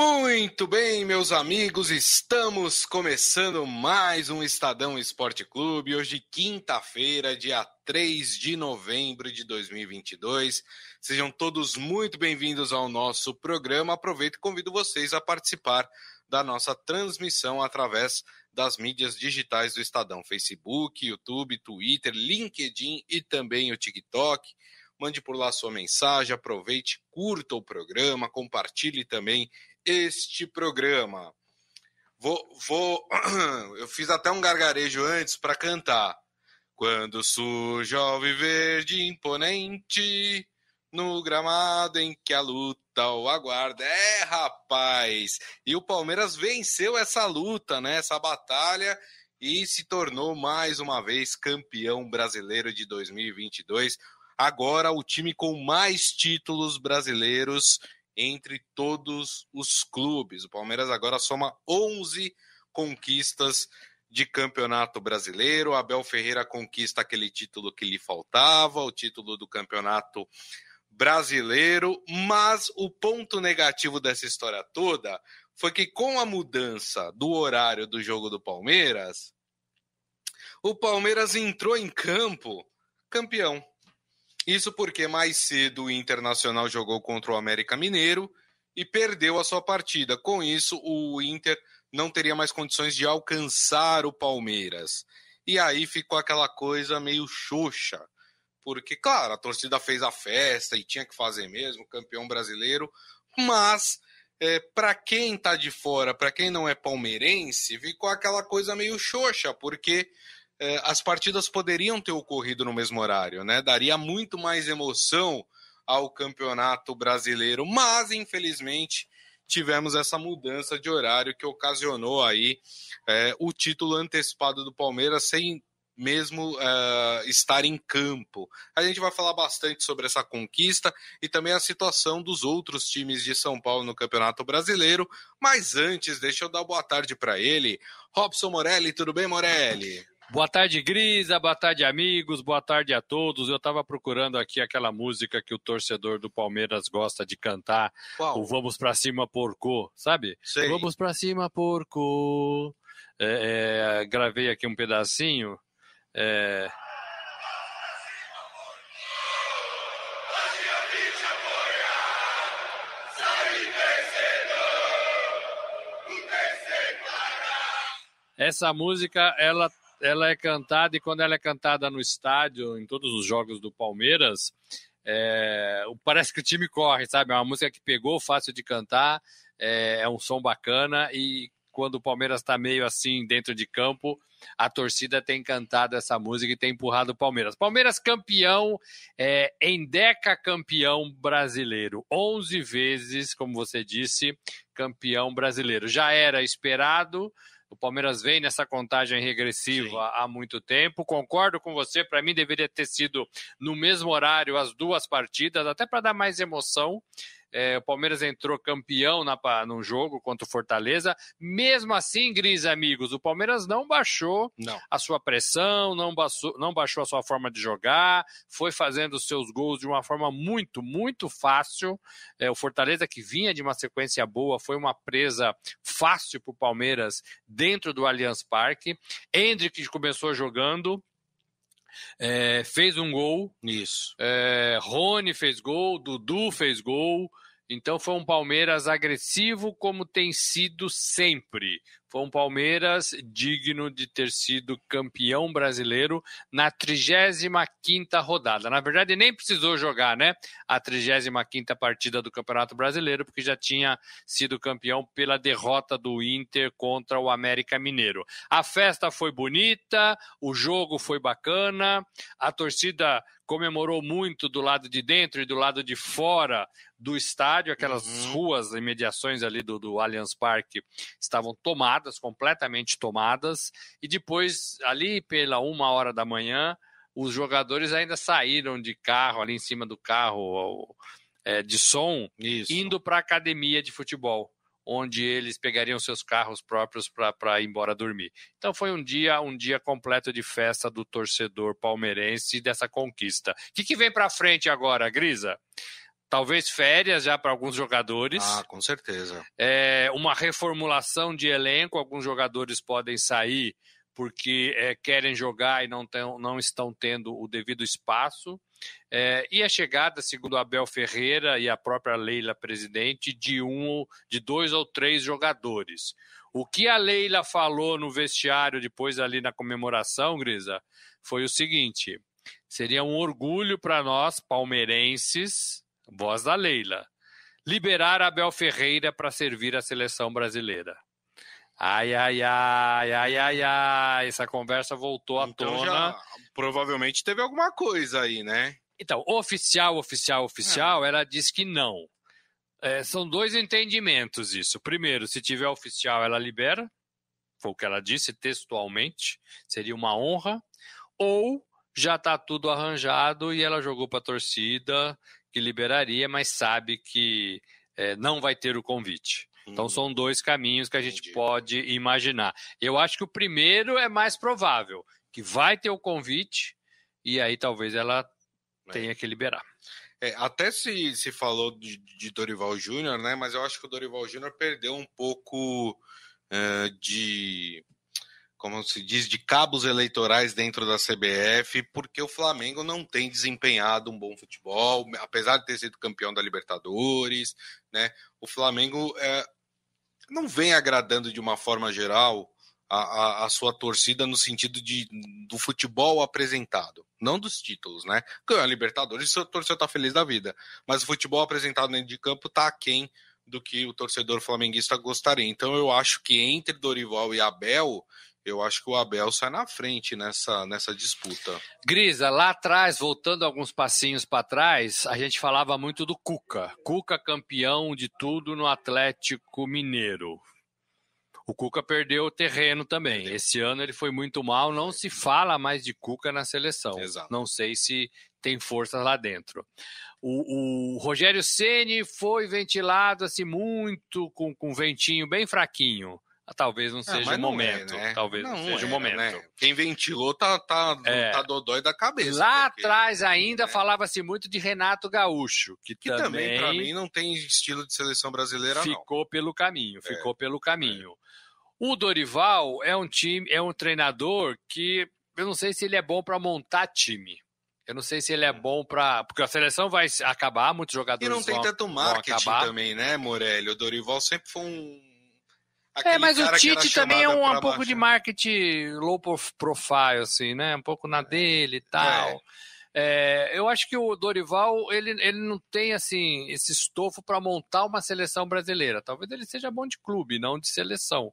Muito bem, meus amigos, estamos começando mais um Estadão Esporte Clube. Hoje, quinta-feira, dia 3 de novembro de 2022. Sejam todos muito bem-vindos ao nosso programa. Aproveito e convido vocês a participar da nossa transmissão através das mídias digitais do Estadão: Facebook, YouTube, Twitter, LinkedIn e também o TikTok mande por lá sua mensagem, aproveite, curta o programa, compartilhe também este programa. Vou, vou, eu fiz até um gargarejo antes para cantar. Quando surge o verde imponente no gramado em que a luta o aguarda. É, rapaz! E o Palmeiras venceu essa luta, né? Essa batalha e se tornou mais uma vez campeão brasileiro de 2022. Agora o time com mais títulos brasileiros entre todos os clubes. O Palmeiras agora soma 11 conquistas de campeonato brasileiro. Abel Ferreira conquista aquele título que lhe faltava, o título do campeonato brasileiro. Mas o ponto negativo dessa história toda foi que, com a mudança do horário do jogo do Palmeiras, o Palmeiras entrou em campo campeão. Isso porque mais cedo o Internacional jogou contra o América Mineiro e perdeu a sua partida. Com isso, o Inter não teria mais condições de alcançar o Palmeiras. E aí ficou aquela coisa meio xoxa. Porque, claro, a torcida fez a festa e tinha que fazer mesmo, campeão brasileiro, mas é, para quem está de fora, para quem não é palmeirense, ficou aquela coisa meio xoxa, porque as partidas poderiam ter ocorrido no mesmo horário, né? Daria muito mais emoção ao campeonato brasileiro, mas infelizmente tivemos essa mudança de horário que ocasionou aí é, o título antecipado do Palmeiras sem mesmo uh, estar em campo. A gente vai falar bastante sobre essa conquista e também a situação dos outros times de São Paulo no Campeonato Brasileiro. Mas antes, deixa eu dar boa tarde para ele. Robson Morelli, tudo bem, Morelli? Boa tarde, Grisa. Boa tarde, amigos. Boa tarde a todos. Eu estava procurando aqui aquela música que o torcedor do Palmeiras gosta de cantar. Qual? O Vamos Pra Cima Porco, sabe? Sei. Vamos Pra Cima Porco. É, é, gravei aqui um pedacinho. É... Essa música, ela ela é cantada e quando ela é cantada no estádio, em todos os jogos do Palmeiras, é, parece que o time corre, sabe? É uma música que pegou, fácil de cantar, é, é um som bacana e quando o Palmeiras está meio assim dentro de campo, a torcida tem cantado essa música e tem empurrado o Palmeiras. Palmeiras campeão, é, Endeca campeão brasileiro, 11 vezes, como você disse, campeão brasileiro. Já era esperado, o Palmeiras vem nessa contagem regressiva Sim. há muito tempo. Concordo com você, para mim deveria ter sido no mesmo horário as duas partidas, até para dar mais emoção. É, o Palmeiras entrou campeão na, num jogo contra o Fortaleza. Mesmo assim, Gris, amigos, o Palmeiras não baixou não. a sua pressão, não baixou, não baixou a sua forma de jogar, foi fazendo os seus gols de uma forma muito, muito fácil. É, o Fortaleza, que vinha de uma sequência boa, foi uma presa fácil para o Palmeiras dentro do Allianz Parque. Hendrick começou jogando, é, fez um gol. Isso. É, Rony fez gol, Dudu fez gol. Então foi um Palmeiras agressivo como tem sido sempre. Foi um Palmeiras digno de ter sido campeão brasileiro na 35ª rodada. Na verdade, nem precisou jogar, né? A 35ª partida do Campeonato Brasileiro, porque já tinha sido campeão pela derrota do Inter contra o América Mineiro. A festa foi bonita, o jogo foi bacana, a torcida comemorou muito do lado de dentro e do lado de fora do estádio, aquelas uhum. ruas, imediações ali do, do Allianz Parque estavam tomadas, completamente tomadas, e depois, ali pela uma hora da manhã, os jogadores ainda saíram de carro, ali em cima do carro é, de som, Isso. indo para a academia de futebol onde eles pegariam seus carros próprios para ir embora dormir. Então foi um dia, um dia completo de festa do torcedor palmeirense dessa conquista. O que, que vem para frente agora, Grisa? talvez férias já para alguns jogadores. Ah, com certeza. É, uma reformulação de elenco, alguns jogadores podem sair porque é, querem jogar e não, não estão tendo o devido espaço. É, e a chegada, segundo Abel Ferreira e a própria Leila presidente, de um, de dois ou três jogadores. O que a Leila falou no vestiário depois ali na comemoração, Grisa, foi o seguinte: seria um orgulho para nós palmeirenses, voz da Leila, liberar Abel Ferreira para servir a seleção brasileira. Ai, ai, ai, ai, ai, ai, essa conversa voltou à então tona. Já, provavelmente teve alguma coisa aí, né? Então, oficial, oficial, oficial, é. ela diz que não. É, são dois entendimentos isso. Primeiro, se tiver oficial, ela libera, foi o que ela disse textualmente, seria uma honra. Ou já está tudo arranjado e ela jogou para a torcida que liberaria, mas sabe que é, não vai ter o convite. Então uhum. são dois caminhos que a gente Entendi. pode imaginar. Eu acho que o primeiro é mais provável, que vai ter o convite e aí talvez ela é. tenha que liberar. É, até se, se falou de, de Dorival Júnior, né? Mas eu acho que o Dorival Júnior perdeu um pouco uh, de como se diz, de cabos eleitorais dentro da CBF, porque o Flamengo não tem desempenhado um bom futebol, apesar de ter sido campeão da Libertadores, né? O Flamengo é, não vem agradando de uma forma geral a, a, a, sua torcida no sentido de, do futebol apresentado, não dos títulos, né? Ganhou a Libertadores, o torcedor está feliz da vida, mas o futebol apresentado dentro de campo está aquém do que o torcedor flamenguista gostaria. Então eu acho que entre Dorival e Abel, eu acho que o Abel sai na frente nessa, nessa disputa. Grisa, lá atrás, voltando alguns passinhos para trás, a gente falava muito do Cuca. Cuca campeão de tudo no Atlético Mineiro. O Cuca perdeu o terreno também. Esse ano ele foi muito mal, não se fala mais de Cuca na seleção. Exato. Não sei se tem força lá dentro. O, o Rogério Ceni foi ventilado assim muito com, com ventinho bem fraquinho. Ah, talvez não ah, seja ah, o momento. É, né? Talvez não, não seja o momento. Né? Quem ventilou tá, tá, é. tá dodói da cabeça. Lá atrás ainda é. falava-se muito de Renato Gaúcho, que, que também, também para mim, não tem estilo de seleção brasileira, ficou não. pelo caminho, é. ficou pelo caminho. O Dorival é um time, é um treinador que eu não sei se ele é bom para montar time. Eu não sei se ele é bom para. Porque a seleção vai acabar, muitos jogadores. E não tem vão, tanto marketing também, né, Morelli? O Dorival sempre foi um é, mas o Tite também é um, um pouco de marketing low profile, assim, né? Um pouco na dele e tal. É. É, eu acho que o Dorival ele, ele não tem assim esse estofo para montar uma seleção brasileira. Talvez ele seja bom de clube, não de seleção.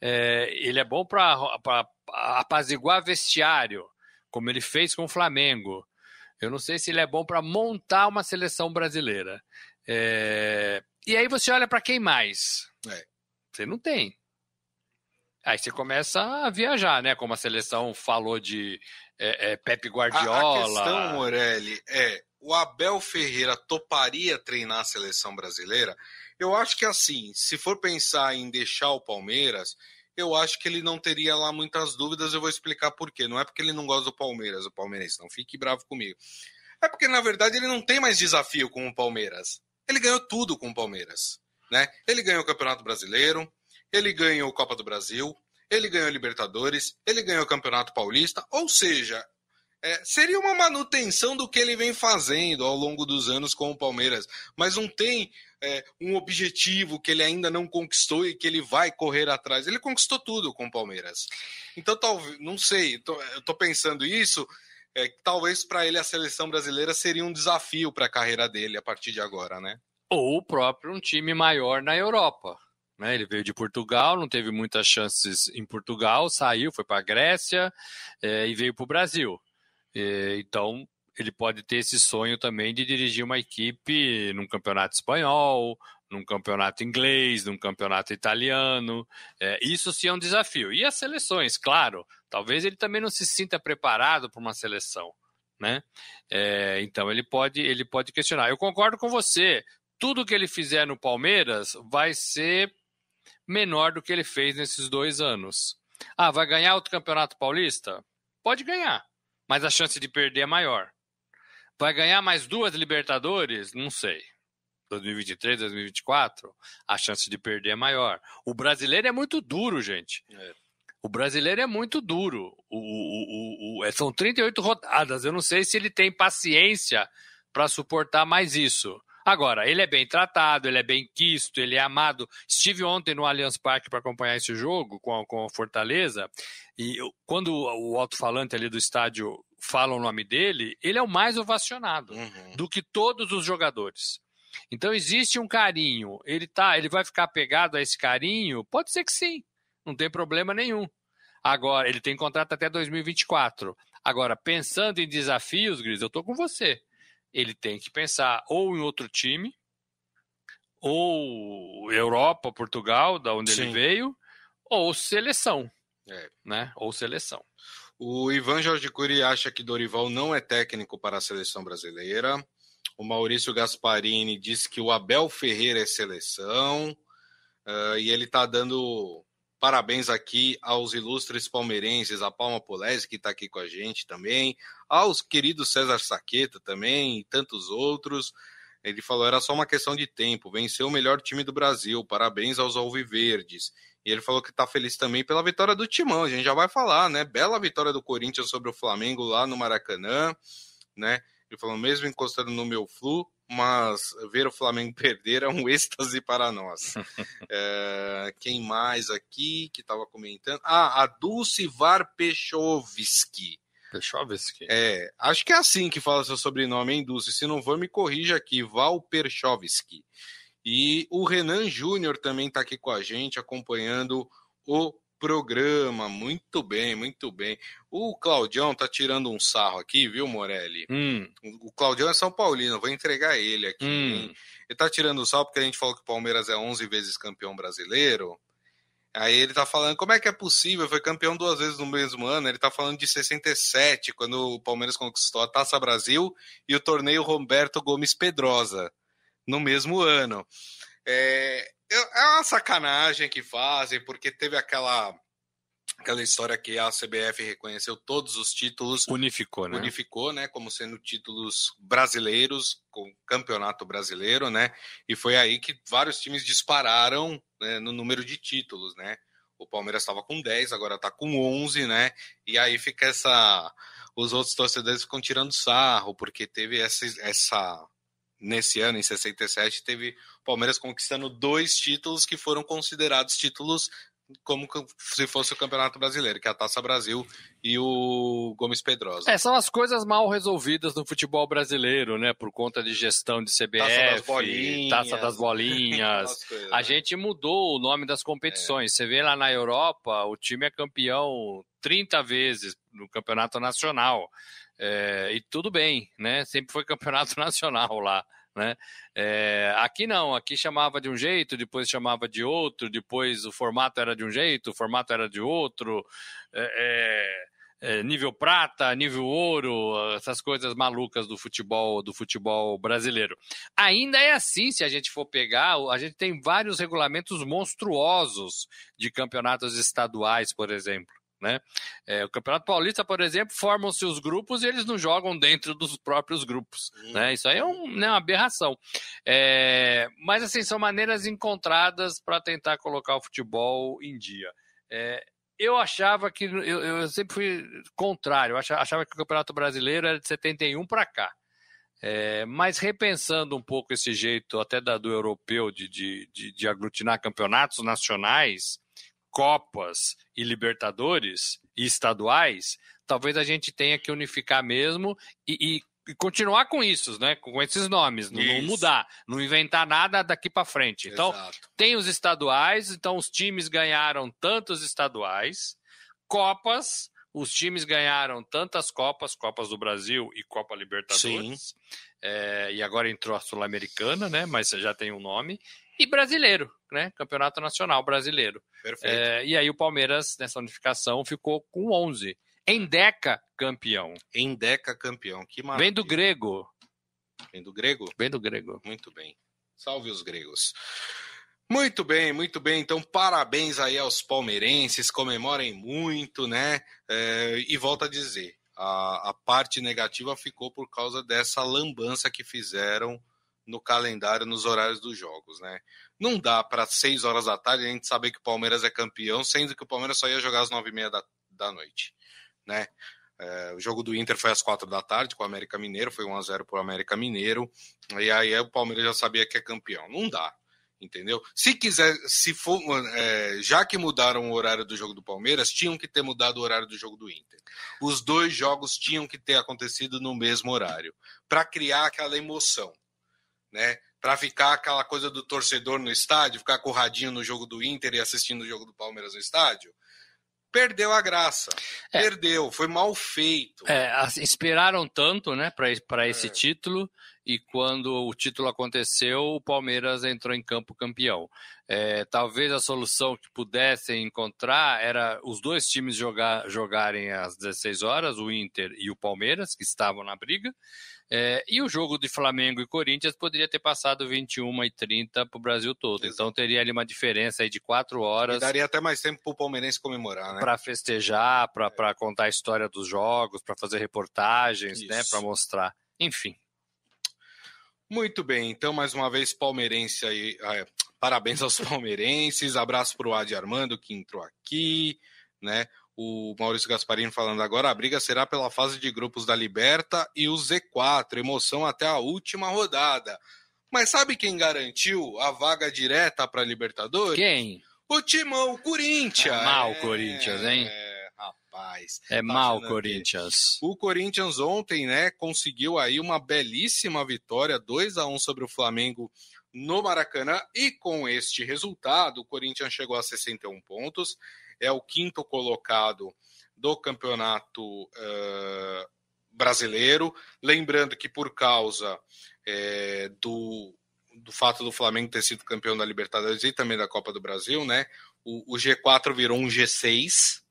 É, ele é bom para apaziguar vestiário, como ele fez com o Flamengo. Eu não sei se ele é bom para montar uma seleção brasileira. É, e aí você olha para quem mais? É. Você não tem. Aí você começa a viajar, né? Como a seleção falou de é, é, Pepe Guardiola. A, a questão, Morelli, é o Abel Ferreira toparia treinar a seleção brasileira? Eu acho que assim, se for pensar em deixar o Palmeiras, eu acho que ele não teria lá muitas dúvidas. Eu vou explicar por quê. Não é porque ele não gosta do Palmeiras, o palmeirense, não fique bravo comigo. É porque, na verdade, ele não tem mais desafio com o Palmeiras. Ele ganhou tudo com o Palmeiras. Né? Ele ganhou o Campeonato Brasileiro, ele ganhou a Copa do Brasil, ele ganhou a Libertadores, ele ganhou o Campeonato Paulista, ou seja, é, seria uma manutenção do que ele vem fazendo ao longo dos anos com o Palmeiras, mas não tem é, um objetivo que ele ainda não conquistou e que ele vai correr atrás. Ele conquistou tudo com o Palmeiras. Então, talvez, não sei, tô, eu estou pensando isso. É, talvez para ele a seleção brasileira seria um desafio para a carreira dele a partir de agora, né? Ou o próprio um time maior na Europa. Né? Ele veio de Portugal, não teve muitas chances em Portugal, saiu, foi para a Grécia é, e veio para o Brasil. É, então, ele pode ter esse sonho também de dirigir uma equipe num campeonato espanhol, num campeonato inglês, num campeonato italiano. É, isso sim é um desafio. E as seleções, claro, talvez ele também não se sinta preparado para uma seleção. Né? É, então ele pode, ele pode questionar. Eu concordo com você tudo que ele fizer no Palmeiras vai ser menor do que ele fez nesses dois anos. Ah, vai ganhar outro Campeonato Paulista? Pode ganhar, mas a chance de perder é maior. Vai ganhar mais duas Libertadores? Não sei. 2023, 2024, a chance de perder é maior. O brasileiro é muito duro, gente. É. O brasileiro é muito duro. O, o, o, é, são 38 rodadas. Eu não sei se ele tem paciência para suportar mais isso. Agora, ele é bem tratado, ele é bem quisto, ele é amado. Estive ontem no Allianz Parque para acompanhar esse jogo com a, com a Fortaleza, e quando o alto-falante ali do estádio fala o nome dele, ele é o mais ovacionado uhum. do que todos os jogadores. Então existe um carinho. Ele tá, ele vai ficar pegado a esse carinho? Pode ser que sim. Não tem problema nenhum. Agora, ele tem contrato até 2024. Agora, pensando em desafios, Gris, eu tô com você. Ele tem que pensar ou em outro time, ou Europa, Portugal, da onde sim. ele veio, ou seleção. É. Né? Ou seleção. O Ivan Jorge Cury acha que Dorival não é técnico para a seleção brasileira. O Maurício Gasparini diz que o Abel Ferreira é seleção. Uh, e ele está dando parabéns aqui aos ilustres palmeirenses, a Palma Polese, que está aqui com a gente também, aos queridos César Saqueta também, e tantos outros. Ele falou: era só uma questão de tempo, venceu o melhor time do Brasil, parabéns aos Alviverdes. E ele falou que está feliz também pela vitória do Timão. A gente já vai falar, né? Bela vitória do Corinthians sobre o Flamengo lá no Maracanã, né? Ele falou, mesmo encostando no meu flu, mas ver o Flamengo perder é um êxtase para nós. é, quem mais aqui que estava comentando? Ah, a Dulce Varpechovski. Perchovski? É, acho que é assim que fala seu sobrenome, hein, Dulce? Se não for, me corrija aqui, Val Perchovski. E o Renan Júnior também está aqui com a gente, acompanhando o programa. Muito bem, muito bem. O Claudião tá tirando um sarro aqui, viu, Morelli? Hum. O Claudião é São Paulino, vou entregar ele aqui. Hum. Ele tá tirando um sarro porque a gente falou que o Palmeiras é 11 vezes campeão brasileiro. Aí ele tá falando, como é que é possível? Foi campeão duas vezes no mesmo ano. Ele tá falando de 67, quando o Palmeiras conquistou a Taça Brasil e o torneio Roberto Gomes Pedrosa no mesmo ano. É, é uma sacanagem que fazem, porque teve aquela aquela história que a CBF reconheceu todos os títulos. Unificou, né? Unificou, né? Como sendo títulos brasileiros, com campeonato brasileiro, né? E foi aí que vários times dispararam né, no número de títulos, né? O Palmeiras estava com 10, agora está com 11, né? E aí fica essa. Os outros torcedores ficam tirando sarro, porque teve essa, essa nesse ano, em 67, teve o Palmeiras conquistando dois títulos que foram considerados títulos como se fosse o Campeonato Brasileiro, que é a Taça Brasil e o Gomes Pedrosa. É, são as coisas mal resolvidas no futebol brasileiro, né? Por conta de gestão de CBF, Taça das Bolinhas, taça das bolinhas. coisas, a né? gente mudou o nome das competições. É. Você vê lá na Europa, o time é campeão 30 vezes no Campeonato Nacional. É, e tudo bem, né? Sempre foi campeonato nacional lá. Né? É, aqui não, aqui chamava de um jeito, depois chamava de outro, depois o formato era de um jeito, o formato era de outro, é, é, é nível prata, nível ouro, essas coisas malucas do futebol do futebol brasileiro. Ainda é assim, se a gente for pegar, a gente tem vários regulamentos monstruosos de campeonatos estaduais, por exemplo. Né? É, o Campeonato Paulista, por exemplo, formam-se os grupos e eles não jogam dentro dos próprios grupos. Né? Isso aí é, um, né, uma aberração. É, mas, assim, são maneiras encontradas para tentar colocar o futebol em dia. É, eu achava que. Eu, eu, sempre fui contrário. Eu achava, achava, que o Campeonato Brasileiro era de 71 para cá. É, mas repensando um pouco esse jeito, até da, do europeu, de, de, de, de aglutinar campeonatos nacionais Copas e Libertadores e estaduais, talvez a gente tenha que unificar mesmo e, e, e continuar com isso, né? Com esses nomes, não, não mudar, não inventar nada daqui para frente. Então, Exato. tem os estaduais, então os times ganharam tantos estaduais, Copas, os times ganharam tantas Copas, Copas do Brasil e Copa Libertadores. É, e agora entrou a Sul-Americana, né? Mas já tem um nome e brasileiro, né? Campeonato Nacional Brasileiro. Perfeito. É, e aí o Palmeiras, nessa unificação, ficou com 11. Endeca campeão. Endeca campeão, que maravilha. Vem do grego. Vem do grego? Vem do grego. Muito bem. Salve os gregos. Muito bem, muito bem. Então, parabéns aí aos palmeirenses, comemorem muito, né? É, e volto a dizer, a, a parte negativa ficou por causa dessa lambança que fizeram no calendário, nos horários dos jogos, né? Não dá para seis horas da tarde a gente saber que o Palmeiras é campeão, sendo que o Palmeiras só ia jogar às nove e meia da, da noite, né? É, o jogo do Inter foi às quatro da tarde com o América Mineiro, foi 1 a 0 para o América Mineiro, e aí o Palmeiras já sabia que é campeão. Não dá, entendeu? Se quiser, se for, é, já que mudaram o horário do jogo do Palmeiras, tinham que ter mudado o horário do jogo do Inter. Os dois jogos tinham que ter acontecido no mesmo horário, para criar aquela emoção né? Para ficar aquela coisa do torcedor no estádio, ficar corradinho no jogo do Inter e assistindo o jogo do Palmeiras no estádio, perdeu a graça. É. Perdeu, foi mal feito. É, esperaram tanto, né, para esse é. título e quando o título aconteceu, o Palmeiras entrou em campo campeão. É, talvez a solução que pudessem encontrar era os dois times jogar, jogarem às 16 horas, o Inter e o Palmeiras, que estavam na briga. É, e o jogo de Flamengo e Corinthians poderia ter passado 21 e 30 para o Brasil todo. Exato. Então teria ali uma diferença de quatro horas. E daria até mais tempo para o palmeirense comemorar, né? Para festejar, para é. contar a história dos jogos, para fazer reportagens, né? Para mostrar. Enfim. Muito bem, então mais uma vez palmeirense aí. Ah, parabéns aos palmeirenses, abraço para o Adi Armando que entrou aqui, né? O Maurício Gasparini falando agora, a briga será pela fase de grupos da Liberta e o Z4, emoção até a última rodada. Mas sabe quem garantiu a vaga direta para Libertadores? Quem? O Timão, o Corinthians. É mal Corinthians, hein? É, rapaz. É mal Corinthians. O Corinthians ontem, né, conseguiu aí uma belíssima vitória, 2 a 1 sobre o Flamengo no Maracanã e com este resultado, o Corinthians chegou a 61 pontos é o quinto colocado do campeonato uh, brasileiro. Lembrando que, por causa é, do, do fato do Flamengo ter sido campeão da Libertadores e também da Copa do Brasil, né? O, o G4 virou um G6.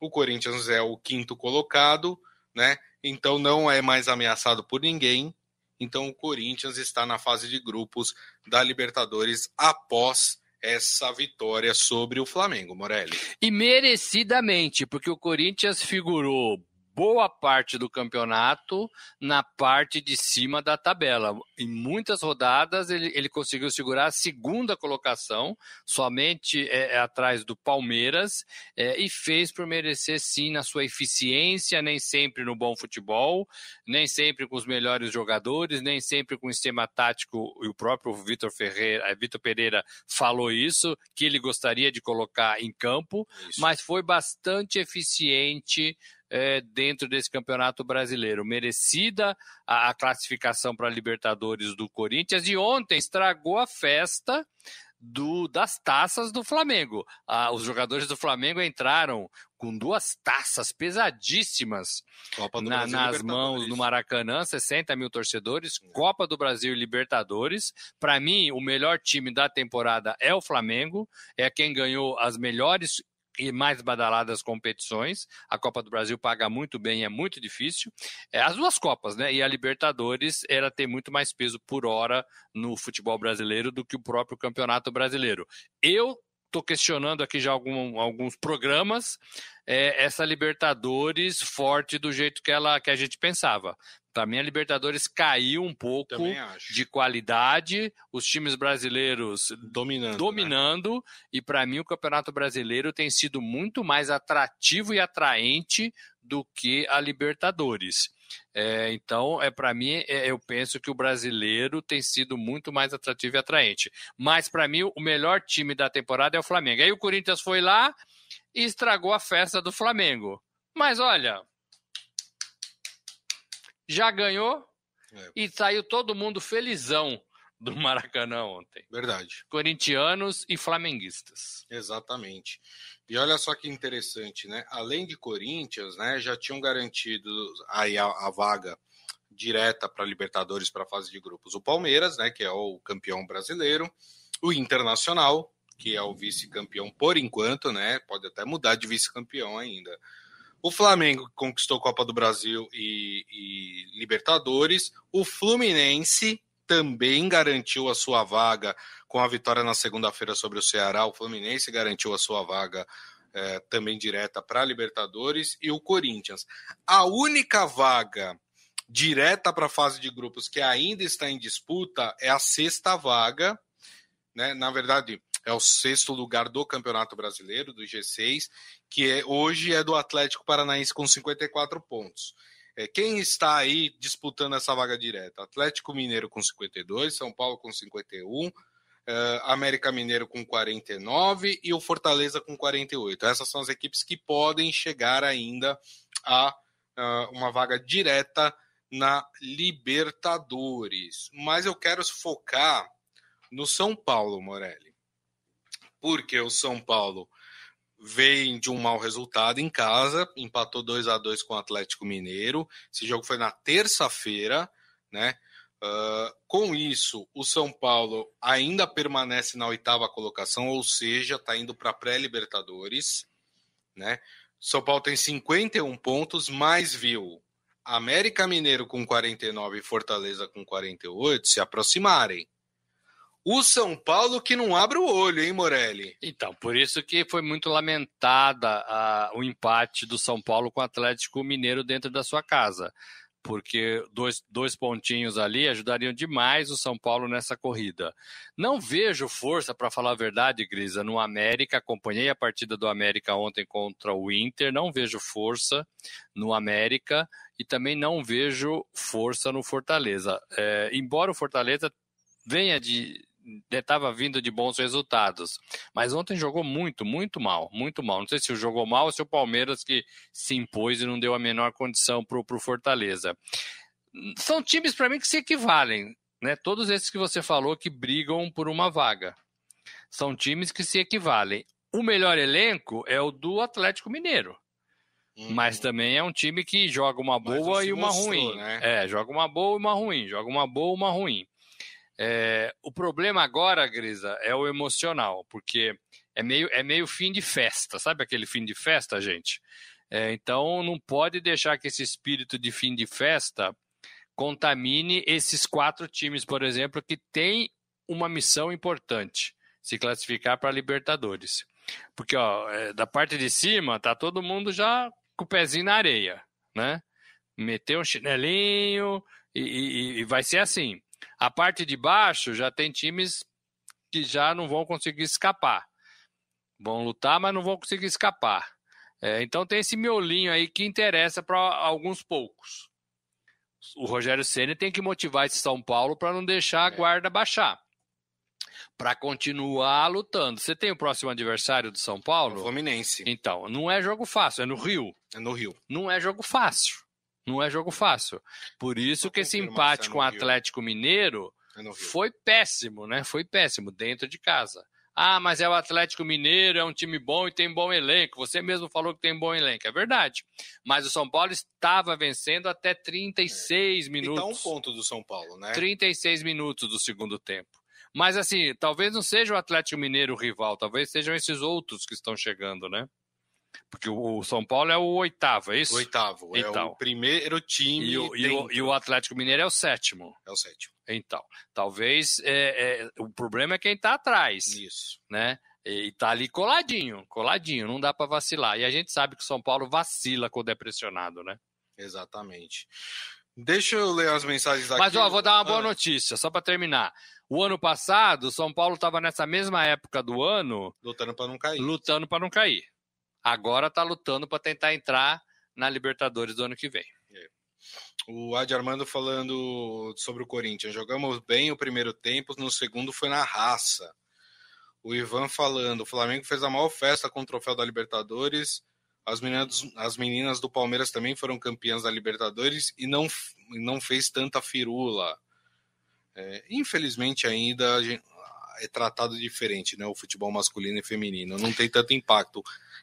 O Corinthians é o quinto colocado, né? Então não é mais ameaçado por ninguém. Então o Corinthians está na fase de grupos da Libertadores após essa vitória sobre o Flamengo, Morelli. E merecidamente, porque o Corinthians figurou boa parte do campeonato na parte de cima da tabela. Em muitas rodadas ele, ele conseguiu segurar a segunda colocação, somente é, é, atrás do Palmeiras, é, e fez por merecer sim na sua eficiência, nem sempre no bom futebol, nem sempre com os melhores jogadores, nem sempre com o sistema tático, e o próprio Vitor Ferreira, é, Vitor Pereira falou isso, que ele gostaria de colocar em campo, isso. mas foi bastante eficiente é, dentro desse campeonato brasileiro. Merecida a, a classificação para a Libertadores do Corinthians e ontem estragou a festa do, das taças do Flamengo. Ah, os jogadores do Flamengo entraram com duas taças pesadíssimas na, nas mãos no Maracanã, 60 mil torcedores, Copa do Brasil e Libertadores. Para mim, o melhor time da temporada é o Flamengo, é quem ganhou as melhores e mais badaladas competições. A Copa do Brasil paga muito bem, é muito difícil. É, as duas Copas, né? E a Libertadores era ter muito mais peso por hora no futebol brasileiro do que o próprio Campeonato Brasileiro. Eu estou questionando aqui já algum, alguns programas é, essa Libertadores forte do jeito que ela que a gente pensava. Para mim, a Libertadores caiu um pouco de qualidade, os times brasileiros dominando. Né? dominando né? E para mim, o Campeonato Brasileiro tem sido muito mais atrativo e atraente do que a Libertadores. É, então, é para mim, é, eu penso que o brasileiro tem sido muito mais atrativo e atraente. Mas para mim, o melhor time da temporada é o Flamengo. Aí o Corinthians foi lá e estragou a festa do Flamengo. Mas olha, já ganhou é. e saiu todo mundo felizão do Maracanã ontem. Verdade. Corintianos e flamenguistas. Exatamente. E olha só que interessante, né? Além de Corinthians, né, já tinham garantido aí a, a vaga direta para Libertadores para a fase de grupos. O Palmeiras, né, que é o campeão brasileiro, o Internacional, que é o vice-campeão por enquanto, né? Pode até mudar de vice-campeão ainda. O Flamengo conquistou Copa do Brasil e, e Libertadores. O Fluminense também garantiu a sua vaga com a vitória na segunda-feira sobre o Ceará. O Fluminense garantiu a sua vaga é, também direta para Libertadores, e o Corinthians. A única vaga direta para a fase de grupos que ainda está em disputa é a sexta vaga, né? Na verdade, é o sexto lugar do Campeonato Brasileiro, do G6, que é, hoje é do Atlético Paranaense com 54 pontos. É, quem está aí disputando essa vaga direta? Atlético Mineiro com 52, São Paulo com 51, Uh, América Mineiro com 49 e o Fortaleza com 48. Essas são as equipes que podem chegar ainda a uh, uma vaga direta na Libertadores. Mas eu quero focar no São Paulo, Morelli. Porque o São Paulo vem de um mau resultado em casa, empatou 2 a 2 com o Atlético Mineiro. Esse jogo foi na terça-feira, né? Uh, com isso, o São Paulo ainda permanece na oitava colocação, ou seja, está indo para pré-Libertadores. Né? São Paulo tem 51 pontos, mais viu América Mineiro com 49 e Fortaleza com 48 se aproximarem. O São Paulo que não abre o olho, hein, Morelli? Então, por isso que foi muito lamentada a, o empate do São Paulo com o Atlético Mineiro dentro da sua casa porque dois, dois pontinhos ali ajudariam demais o São Paulo nessa corrida. Não vejo força, para falar a verdade, Grisa, no América. Acompanhei a partida do América ontem contra o Inter, não vejo força no América e também não vejo força no Fortaleza. É, embora o Fortaleza venha de, estava vindo de bons resultados. Mas ontem jogou muito, muito mal, muito mal. Não sei se jogou mal ou se o Palmeiras que se impôs e não deu a menor condição para o Fortaleza. São times para mim que se equivalem, né? Todos esses que você falou que brigam por uma vaga. São times que se equivalem. O melhor elenco é o do Atlético Mineiro. Uhum. Mas também é um time que joga uma boa e uma mostrou, ruim. Né? É, joga uma boa e uma ruim. Joga uma boa e uma ruim. É, o problema agora, Grisa, é o emocional, porque é meio, é meio fim de festa, sabe aquele fim de festa, gente? É, então não pode deixar que esse espírito de fim de festa contamine esses quatro times, por exemplo, que têm uma missão importante: se classificar para a Libertadores. Porque ó, é, da parte de cima tá todo mundo já com o pezinho na areia, né? Meter um chinelinho e, e, e vai ser assim. A parte de baixo já tem times que já não vão conseguir escapar. Vão lutar, mas não vão conseguir escapar. É, então tem esse miolinho aí que interessa para alguns poucos. O Rogério Ceni tem que motivar esse São Paulo para não deixar a é. guarda baixar. Para continuar lutando. Você tem o próximo adversário do São Paulo? O Fluminense. Então, não é jogo fácil, é no Rio. É no Rio. Não é jogo fácil. Não é jogo fácil. Por isso que esse empate com o Atlético Mineiro foi péssimo, né? Foi péssimo dentro de casa. Ah, mas é o Atlético Mineiro, é um time bom e tem bom elenco. Você mesmo falou que tem bom elenco. É verdade. Mas o São Paulo estava vencendo até 36 é. minutos. E tá um ponto do São Paulo, né? 36 minutos do segundo tempo. Mas assim, talvez não seja o Atlético Mineiro o rival, talvez sejam esses outros que estão chegando, né? Porque o São Paulo é o oitavo, é isso? O oitavo, então, é o então. primeiro time. E o, e o, e o Atlético Mineiro é o sétimo. É o sétimo. Então, talvez é, é, o problema é quem está atrás. Isso. Né? E tá ali coladinho, coladinho, não dá para vacilar. E a gente sabe que o São Paulo vacila com o depressionado, né? Exatamente. Deixa eu ler as mensagens aqui. Mas ó, vou dar uma boa ah. notícia, só para terminar. O ano passado, o São Paulo estava nessa mesma época do ano. Lutando para não cair. Lutando para não cair. Agora está lutando para tentar entrar na Libertadores do ano que vem. O Adi Armando falando sobre o Corinthians. Jogamos bem o primeiro tempo, no segundo foi na raça. O Ivan falando: o Flamengo fez a maior festa com o troféu da Libertadores. As meninas, as meninas do Palmeiras também foram campeãs da Libertadores e não, não fez tanta firula. É, infelizmente, ainda é tratado diferente, né? O futebol masculino e feminino. Não tem tanto impacto.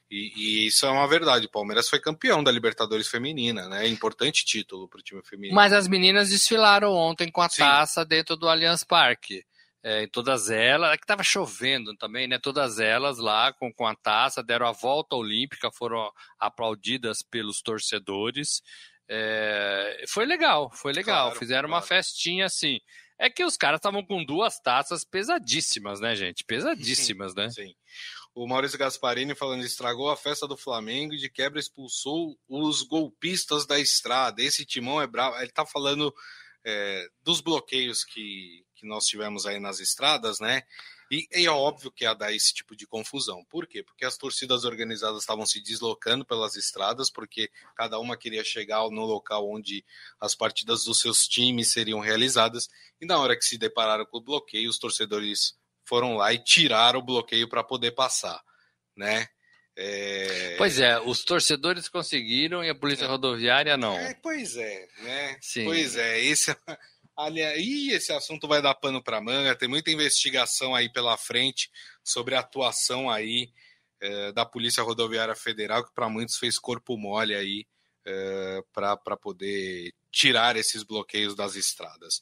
E, e, isso é uma verdade. O Palmeiras foi campeão da Libertadores Feminina, né? É importante título para o time feminino. Mas as meninas desfilaram ontem com a Sim. taça dentro do Allianz Parque. É, todas elas, é que estava chovendo também, né? Todas elas lá com, com a taça, deram a volta olímpica, foram aplaudidas pelos torcedores. É, foi legal, foi legal. Claro, Fizeram uma claro. festinha assim. É que os caras estavam com duas taças pesadíssimas, né, gente? Pesadíssimas, né? Sim. O Maurício Gasparini falando estragou a festa do Flamengo e de quebra expulsou os golpistas da estrada. Esse timão é bravo. Ele tá falando é, dos bloqueios que, que nós tivemos aí nas estradas, né? E, e é óbvio que ia dar esse tipo de confusão. Por quê? Porque as torcidas organizadas estavam se deslocando pelas estradas, porque cada uma queria chegar no local onde as partidas dos seus times seriam realizadas. E na hora que se depararam com o bloqueio, os torcedores foram lá e tiraram o bloqueio para poder passar, né? É... Pois é, os torcedores conseguiram e a polícia rodoviária não. É, pois é, né? Sim. Pois é, esse aliás, esse assunto vai dar pano para manga, tem muita investigação aí pela frente sobre a atuação aí é, da Polícia Rodoviária Federal, que para muitos fez corpo mole aí é, para poder tirar esses bloqueios das estradas.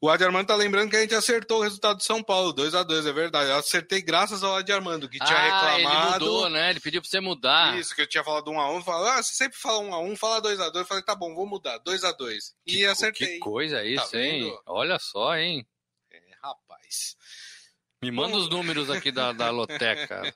O Adi Armando tá lembrando que a gente acertou o resultado de São Paulo, 2 a 2 é verdade. Eu acertei graças ao Adi Armando, que tinha ah, reclamado. Ele mudou, né? Ele pediu pra você mudar. Isso, que eu tinha falado 1 a 1 falou, ah, você sempre fala 1 a 1 fala 2 a 2 Eu falei, tá bom, vou mudar, 2 a 2 E que, acertei. Que coisa isso, Tá hein? Olha só, hein? É, rapaz. Me manda os números aqui da, da loteca.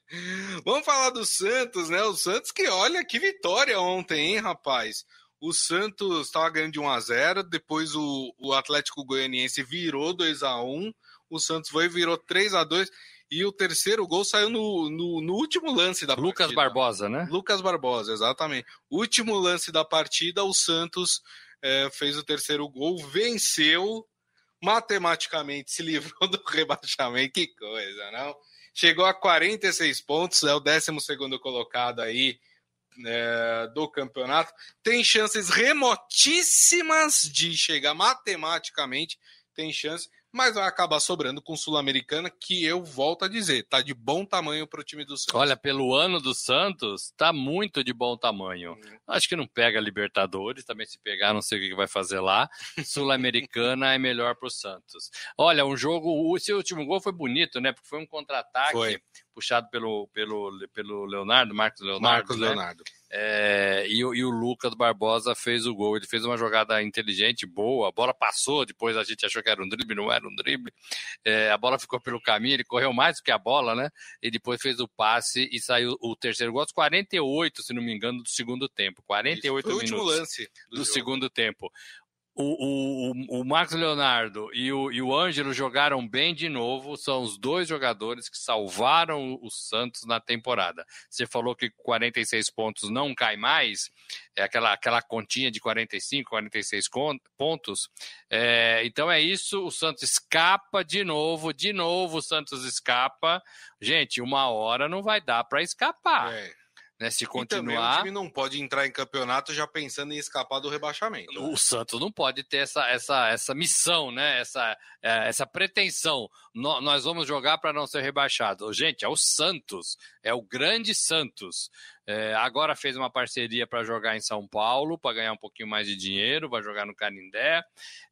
Vamos falar do Santos, né? O Santos que olha que vitória ontem, hein, rapaz? O Santos estava ganhando de 1 a 0 depois o, o Atlético Goianiense virou 2 a 1 o Santos foi e virou 3 a 2 e o terceiro gol saiu no, no, no último lance da Lucas partida. Barbosa, né? Lucas Barbosa, exatamente. Último lance da partida, o Santos eh, fez o terceiro gol, venceu, matematicamente se livrou do rebaixamento. Que coisa, não? Chegou a 46 pontos, é o 12 colocado aí eh, do campeonato. Tem chances remotíssimas de chegar matematicamente, tem chance, mas vai acabar sobrando com Sul-Americana, que eu volto a dizer, tá de bom tamanho para o time do Santos. Olha, pelo ano do Santos, tá muito de bom tamanho. Acho que não pega Libertadores, também se pegar, não sei o que vai fazer lá. Sul-Americana é melhor pro Santos. Olha, um jogo, o seu último gol foi bonito, né? Porque foi um contra-ataque puxado pelo, pelo, pelo Leonardo, Marcos Leonardo. Marcos né? Leonardo. É, e, o- e o Lucas Barbosa fez o gol. Ele fez uma jogada inteligente, boa. A bola passou, depois a gente achou que era um drible, não era um drible. É, a bola ficou pelo caminho, ele correu mais do que a bola, né? E depois fez o passe e saiu o terceiro gol aos 48, se não me engano, do segundo tempo. 48 Foi o último minutos lance do, do, segundo tempo. O, o, o, Marcos Leonardo e o, e o Ângelo jogaram bem de novo. São os dois jogadores que salvaram o Santos na temporada. Você falou que 46 pontos não cai mais, é aquela, aquela continha de 45, 46 con- pontos. É, então é isso. O Santos escapa de novo, de novo o Santos escapa. Gente, uma hora não vai dar para escapar. É. Né? Se também o continuar. time não pode entrar em campeonato já pensando em escapar do rebaixamento. né? O Santos não pode ter essa, essa, essa missão, né? essa, é, essa pretensão. No- nós vamos jogar para não ser rebaixado. Gente, é o Santos, é o grande Santos. É, agora fez uma parceria para jogar em São Paulo, para ganhar um pouquinho mais de dinheiro, vai jogar no Canindé.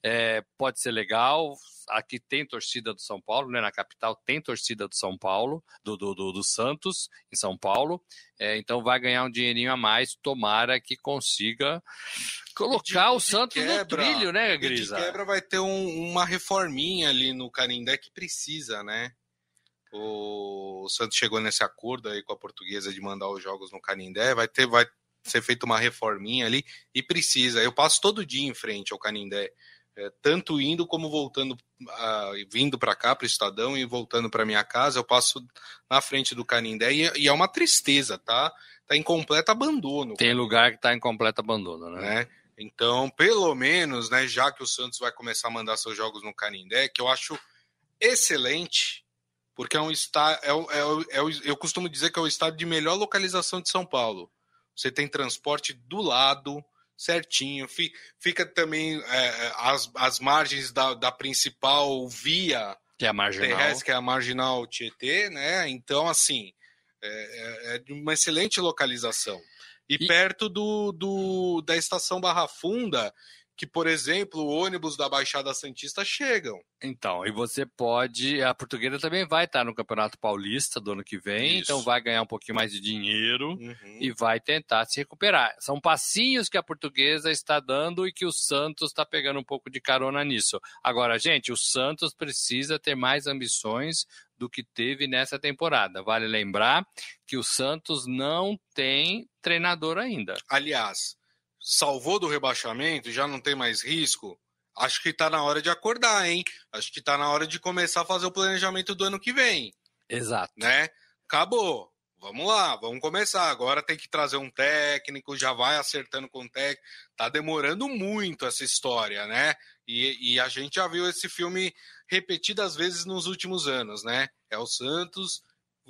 É, pode ser legal. Aqui tem torcida do São Paulo, né? Na capital tem torcida do São Paulo, do, do, do, do Santos, em São Paulo. É, então vai ganhar um dinheirinho a mais. Tomara que consiga colocar de o Santos no quebra, trilho, né, E de Grisa? quebra vai ter um- uma reforminha ali no Canindé que precisa, né? O, Santos chegou nesse acordo aí com a portuguesa de mandar os jogos no Canindé, vai ter, vai ser feita uma reforminha ali e precisa. Eu passo todo dia em frente ao Canindé, é, tanto indo como voltando, ah, vindo para cá, para o Estadão e voltando para minha casa, eu passo na frente do Canindé e, e é uma tristeza, tá? Tá em completo abandono. Tem lugar que está em completo abandono, né? né? Então, pelo menos, né, já que o Santos vai começar a mandar seus jogos no Canindé, que eu acho excelente, porque é um estádio, é, é, é, eu costumo dizer que é o estádio de melhor localização de São Paulo. Você tem transporte do lado, certinho, fi- fica também é, as, as margens da, da principal via Que é a marginal. terrestre, que é a marginal Tietê, né? Então, assim, é, é- é uma excelente localização. E, E- perto do, do- da estação Barra Funda, que, por exemplo, o ônibus da Baixada Santista chegam. Então, e você pode. A portuguesa também vai estar no Campeonato Paulista do ano que vem, Isso. então vai ganhar um pouquinho mais de dinheiro uhum. e vai tentar se recuperar. São passinhos que a portuguesa está dando e que o Santos está pegando um pouco de carona nisso. Agora, gente, o Santos precisa ter mais ambições do que teve nessa temporada. Vale lembrar que o Santos não tem treinador ainda. Aliás, salvou do rebaixamento, já não tem mais risco. Acho que está na hora de acordar, hein? Acho que está na hora de começar a fazer o planejamento do ano que vem. Exato. Né? Acabou. Vamos lá, vamos começar. Agora tem que trazer um técnico, já vai acertando com o técnico. Tá demorando muito essa história, né? E, e a gente já viu esse filme repetidas vezes nos últimos anos, né? É o Santos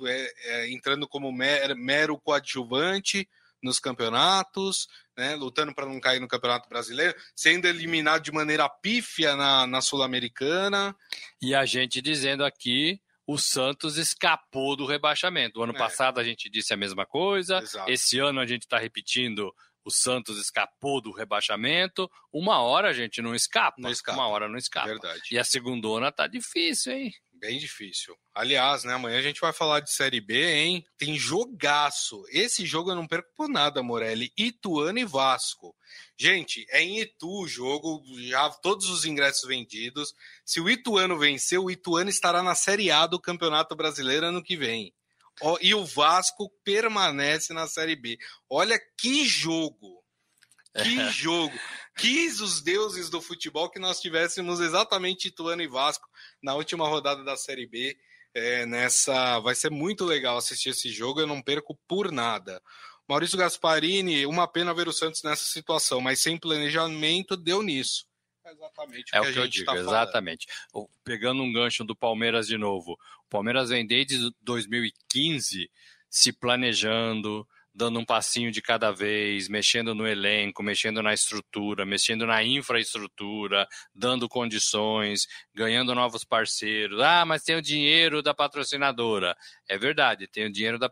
é, é, entrando como mero, mero coadjuvante nos campeonatos, né, lutando para não cair no Campeonato Brasileiro, sendo eliminado de maneira pífia na, na Sul-Americana. E a gente dizendo aqui o Santos escapou do rebaixamento. O ano é. passado a gente disse a mesma coisa. Exato. Esse ano a gente está repetindo o Santos escapou do rebaixamento. Uma hora a gente não escapa. Não escapa. Uma hora não escapa. Verdade. E a segundona tá difícil, hein? Bem difícil. Aliás, né, amanhã a gente vai falar de Série B, hein? Tem jogaço. Esse jogo eu não perco por nada, Morelli. Ituano e Vasco. Gente, é em Itu o jogo, já todos os ingressos vendidos. Se o Ituano vencer, o Ituano estará na Série A do Campeonato Brasileiro ano que vem. E o Vasco permanece na Série B. Olha que jogo! Que jogo! Quis os deuses do futebol que nós tivéssemos exatamente Ituano e Vasco na última rodada da Série B. É, nessa vai ser muito legal assistir esse jogo, eu não perco por nada. Maurício Gasparini, uma pena ver o Santos nessa situação, mas sem planejamento deu nisso. É exatamente o é que, o que eu digo, tá exatamente. Pegando um gancho do Palmeiras de novo. O Palmeiras vem desde 2015 se planejando, dando um passinho de cada vez, mexendo no elenco, mexendo na estrutura, mexendo na infraestrutura, dando condições, ganhando novos parceiros. Ah, mas tem o dinheiro da patrocinadora. É verdade, tem o dinheiro da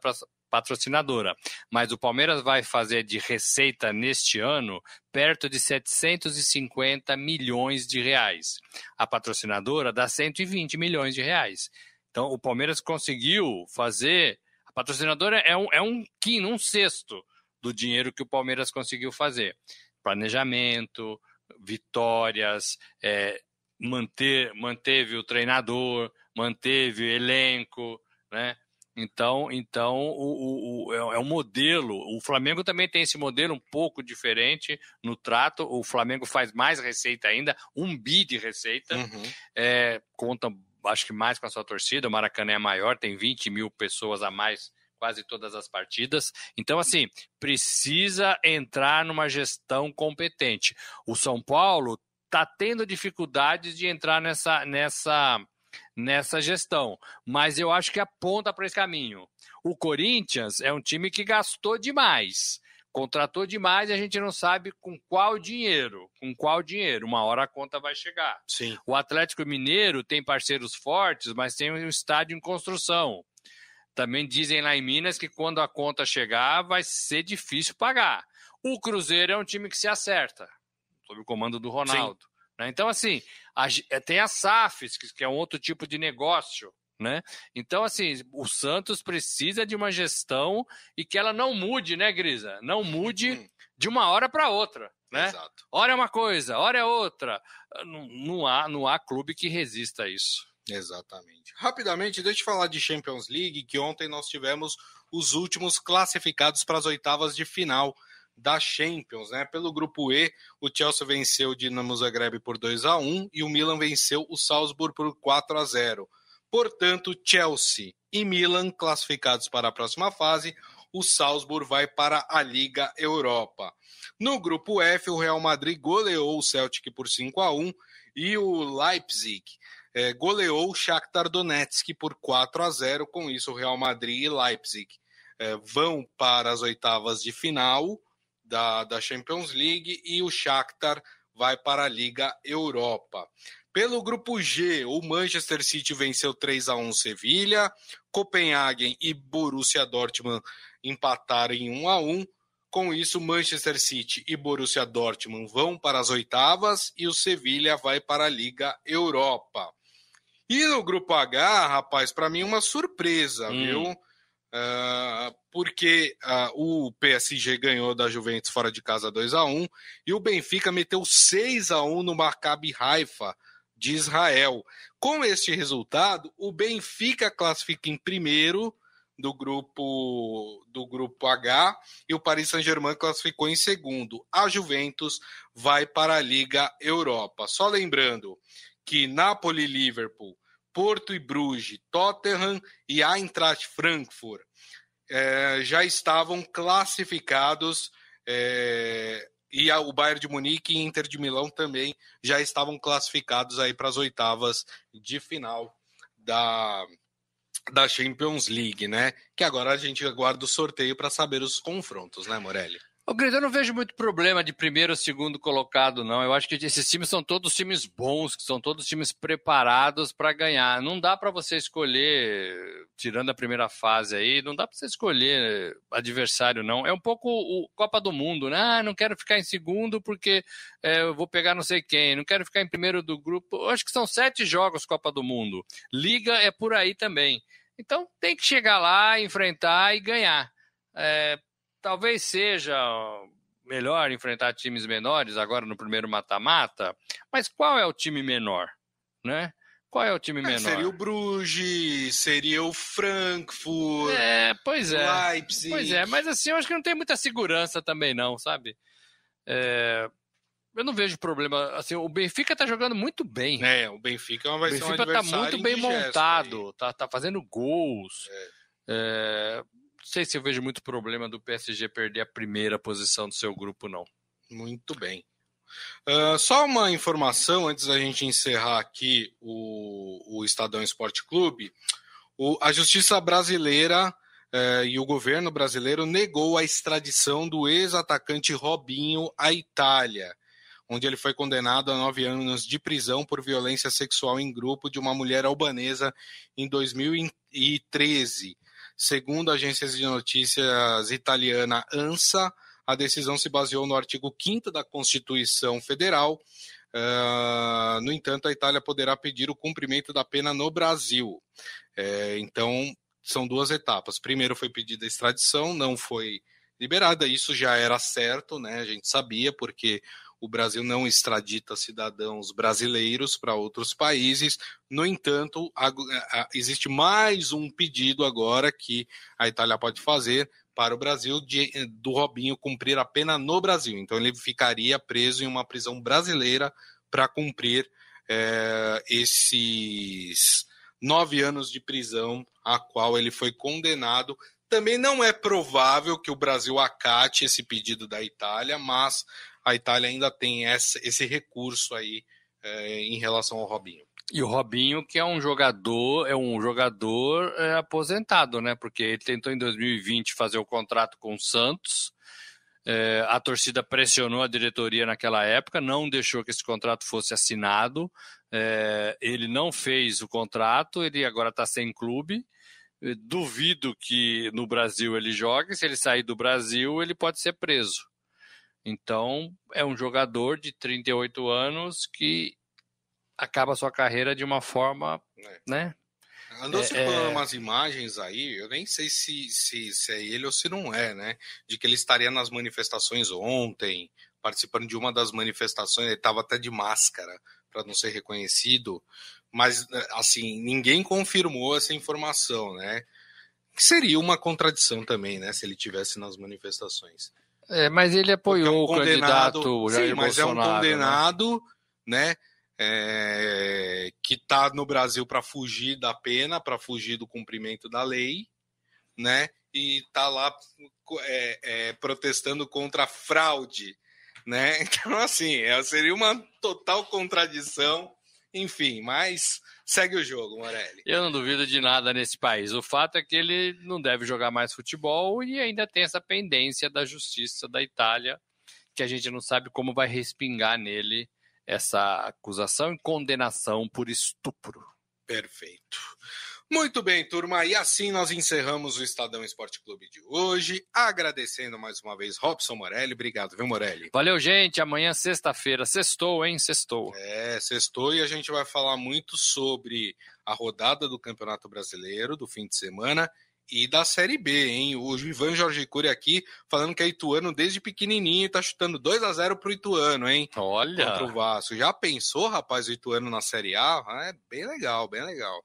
patrocinadora. Mas o Palmeiras vai fazer de receita neste ano perto de 750 milhões de reais. A patrocinadora dá 120 milhões de reais. Então, o Palmeiras conseguiu fazer. A patrocinadora é um, é um quinto, um sexto do dinheiro que o Palmeiras conseguiu fazer. Planejamento, vitórias, é, manter, manteve o treinador, manteve o elenco, né? Então, então o, o, é, é um modelo. O Flamengo também tem esse modelo um pouco diferente no trato. O Flamengo faz mais receita ainda, um bi de receita. Uhum. É, conta, acho que mais com a sua torcida. O Maracanã é maior, tem 20 mil pessoas a mais quase todas as partidas. Então, assim, precisa entrar numa gestão competente. O São Paulo está tendo dificuldades de entrar nessa, nessa nessa gestão, mas eu acho que aponta para esse caminho. O Corinthians é um time que gastou demais, contratou demais e a gente não sabe com qual dinheiro, com qual dinheiro. Uma hora a conta vai chegar. Sim. O Atlético Mineiro tem parceiros fortes, mas tem um estádio em construção. Também dizem lá em Minas que quando a conta chegar vai ser difícil pagar. O Cruzeiro é um time que se acerta, sob o comando do Ronaldo. Sim. Né? Então, assim, a, tem a SAFs, que é um outro tipo de negócio. Né? Então, assim, o Santos precisa de uma gestão e que ela não mude, né, Grisa? Não mude uhum. de uma hora para outra. Né? Exato. Hora é uma coisa, hora é outra. Não, não, há, não há clube que resista a isso. Exatamente. Rapidamente, deixa eu falar de Champions League, que ontem nós tivemos os últimos classificados para as oitavas de final da Champions, né? Pelo grupo E, o Chelsea venceu o Dinamo Zagreb por 2 a 1 e o Milan venceu o Salzburg por 4 a 0. Portanto, Chelsea e Milan classificados para a próxima fase, o Salzburg vai para a Liga Europa. No grupo F, o Real Madrid goleou o Celtic por 5 a 1 e o Leipzig é, goleou o Shakhtar Donetsk por 4 a 0. Com isso, o Real Madrid e Leipzig é, vão para as oitavas de final da, da Champions League e o Shakhtar vai para a Liga Europa. Pelo grupo G, o Manchester City venceu 3 a 1 Sevilha, Copenhagen e Borussia Dortmund empataram em 1 a 1. Com isso, Manchester City e Borussia Dortmund vão para as oitavas e o Sevilha vai para a Liga Europa. E no grupo H, rapaz, para mim uma surpresa, hum. viu? Uh, porque uh, o PSG ganhou da Juventus fora de casa 2 a 1 e o Benfica meteu 6 a 1 no Maccabi Haifa de Israel. Com este resultado, o Benfica classifica em primeiro do grupo do grupo H e o Paris Saint-Germain classificou em segundo. A Juventus vai para a Liga Europa. Só lembrando que Napoli, Liverpool, Porto e Bruges, Tottenham e Eintracht Frankfurt é, já estavam classificados é, e a, o Bayern de Munique e Inter de Milão também já estavam classificados aí para as oitavas de final da da Champions League, né? Que agora a gente aguarda o sorteio para saber os confrontos, né, Morelli? O eu não vejo muito problema de primeiro ou segundo colocado, não. Eu acho que esses times são todos times bons, que são todos times preparados para ganhar. Não dá para você escolher, tirando a primeira fase aí, não dá para você escolher adversário, não. É um pouco o Copa do Mundo, né? Ah, não quero ficar em segundo porque é, eu vou pegar não sei quem, não quero ficar em primeiro do grupo. Eu acho que são sete jogos Copa do Mundo. Liga é por aí também. Então tem que chegar lá, enfrentar e ganhar. É, talvez seja melhor enfrentar times menores agora no primeiro mata-mata, mas qual é o time menor, né? Qual é o time é, menor? Seria o Bruges, seria o Frankfurt. É, pois é. Leipzig. Pois é, mas assim, eu acho que não tem muita segurança também não, sabe? É, eu não vejo problema. Assim, o Benfica tá jogando muito bem. É, o Benfica vai o Benfica um tá muito bem montado, tá, tá fazendo gols. É. É, sei se eu vejo muito problema do PSG perder a primeira posição do seu grupo, não. Muito bem. Uh, só uma informação antes da gente encerrar aqui o, o Estadão Esporte Clube. O, a Justiça Brasileira uh, e o governo brasileiro negou a extradição do ex-atacante Robinho à Itália, onde ele foi condenado a nove anos de prisão por violência sexual em grupo de uma mulher albanesa em 2013. Segundo a agência de notícias italiana ANSA, a decisão se baseou no artigo 5 da Constituição Federal. Uh, no entanto, a Itália poderá pedir o cumprimento da pena no Brasil. É, então, são duas etapas. Primeiro foi pedida a extradição, não foi liberada. Isso já era certo, né? A gente sabia, porque o Brasil não extradita cidadãos brasileiros para outros países. No entanto, existe mais um pedido agora que a Itália pode fazer para o Brasil de, do Robinho cumprir a pena no Brasil. Então ele ficaria preso em uma prisão brasileira para cumprir é, esses nove anos de prisão a qual ele foi condenado. Também não é provável que o Brasil acate esse pedido da Itália, mas a Itália ainda tem esse recurso aí é, em relação ao Robinho. E o Robinho, que é um jogador, é um jogador é, aposentado, né? Porque ele tentou em 2020 fazer o contrato com o Santos. É, a torcida pressionou a diretoria naquela época, não deixou que esse contrato fosse assinado. É, ele não fez o contrato, ele agora está sem clube. Duvido que no Brasil ele jogue. Se ele sair do Brasil, ele pode ser preso. Então, é um jogador de 38 anos que acaba sua carreira de uma forma, é. né? Andou é, circulando é... umas imagens aí, eu nem sei se, se, se é ele ou se não é, né? De que ele estaria nas manifestações ontem, participando de uma das manifestações, ele estava até de máscara para não ser reconhecido, mas assim, ninguém confirmou essa informação, né? Que seria uma contradição também, né, se ele tivesse nas manifestações. É, mas ele apoiou é um o candidato Jair sim, mas Bolsonaro, é um condenado, né? né é, que está no Brasil para fugir da pena, para fugir do cumprimento da lei, né? E está lá é, é, protestando contra a fraude, né? Então, assim, é, seria uma total contradição, enfim, mas segue o jogo, Morelli. Eu não duvido de nada nesse país. O fato é que ele não deve jogar mais futebol e ainda tem essa pendência da justiça da Itália, que a gente não sabe como vai respingar nele essa acusação e condenação por estupro. Perfeito. Muito bem, turma. E assim nós encerramos o Estadão Esporte Clube de hoje. Agradecendo mais uma vez Robson Morelli. Obrigado, viu, Morelli? Valeu, gente. Amanhã, sexta-feira. Sextou, hein? Sextou. É, sextou e a gente vai falar muito sobre a rodada do Campeonato Brasileiro do fim de semana e da Série B, hein? O Ivan Jorge Cury aqui falando que é Ituano desde pequenininho tá chutando 2 a 0 pro Ituano, hein? Olha! Contra o Vasco. Já pensou, rapaz, o Ituano na Série A? É bem legal, bem legal.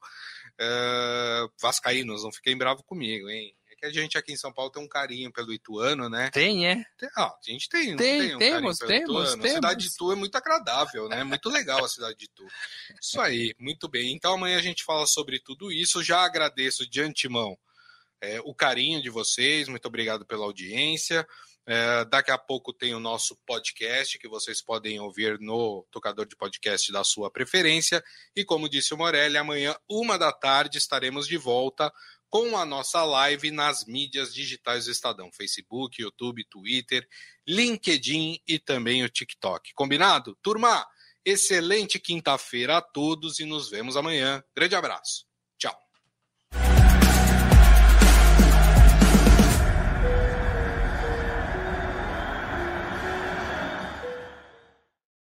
Uh, Vascaínos, não fiquem bravos comigo, hein? É que a gente aqui em São Paulo tem um carinho pelo Ituano, né? Tem, é? Tem, ah, a gente tem, tem, tem um temos, temos, Ituano. temos. A cidade de Itu é muito agradável, né? Muito legal a cidade de Itu. Isso aí, muito bem. Então amanhã a gente fala sobre tudo isso. Já agradeço de antemão é, o carinho de vocês, muito obrigado pela audiência. É, daqui a pouco tem o nosso podcast que vocês podem ouvir no tocador de podcast da sua preferência. E como disse o Morelli, amanhã, uma da tarde, estaremos de volta com a nossa live nas mídias digitais do Estadão: Facebook, YouTube, Twitter, LinkedIn e também o TikTok. Combinado? Turma, excelente quinta-feira a todos e nos vemos amanhã. Grande abraço.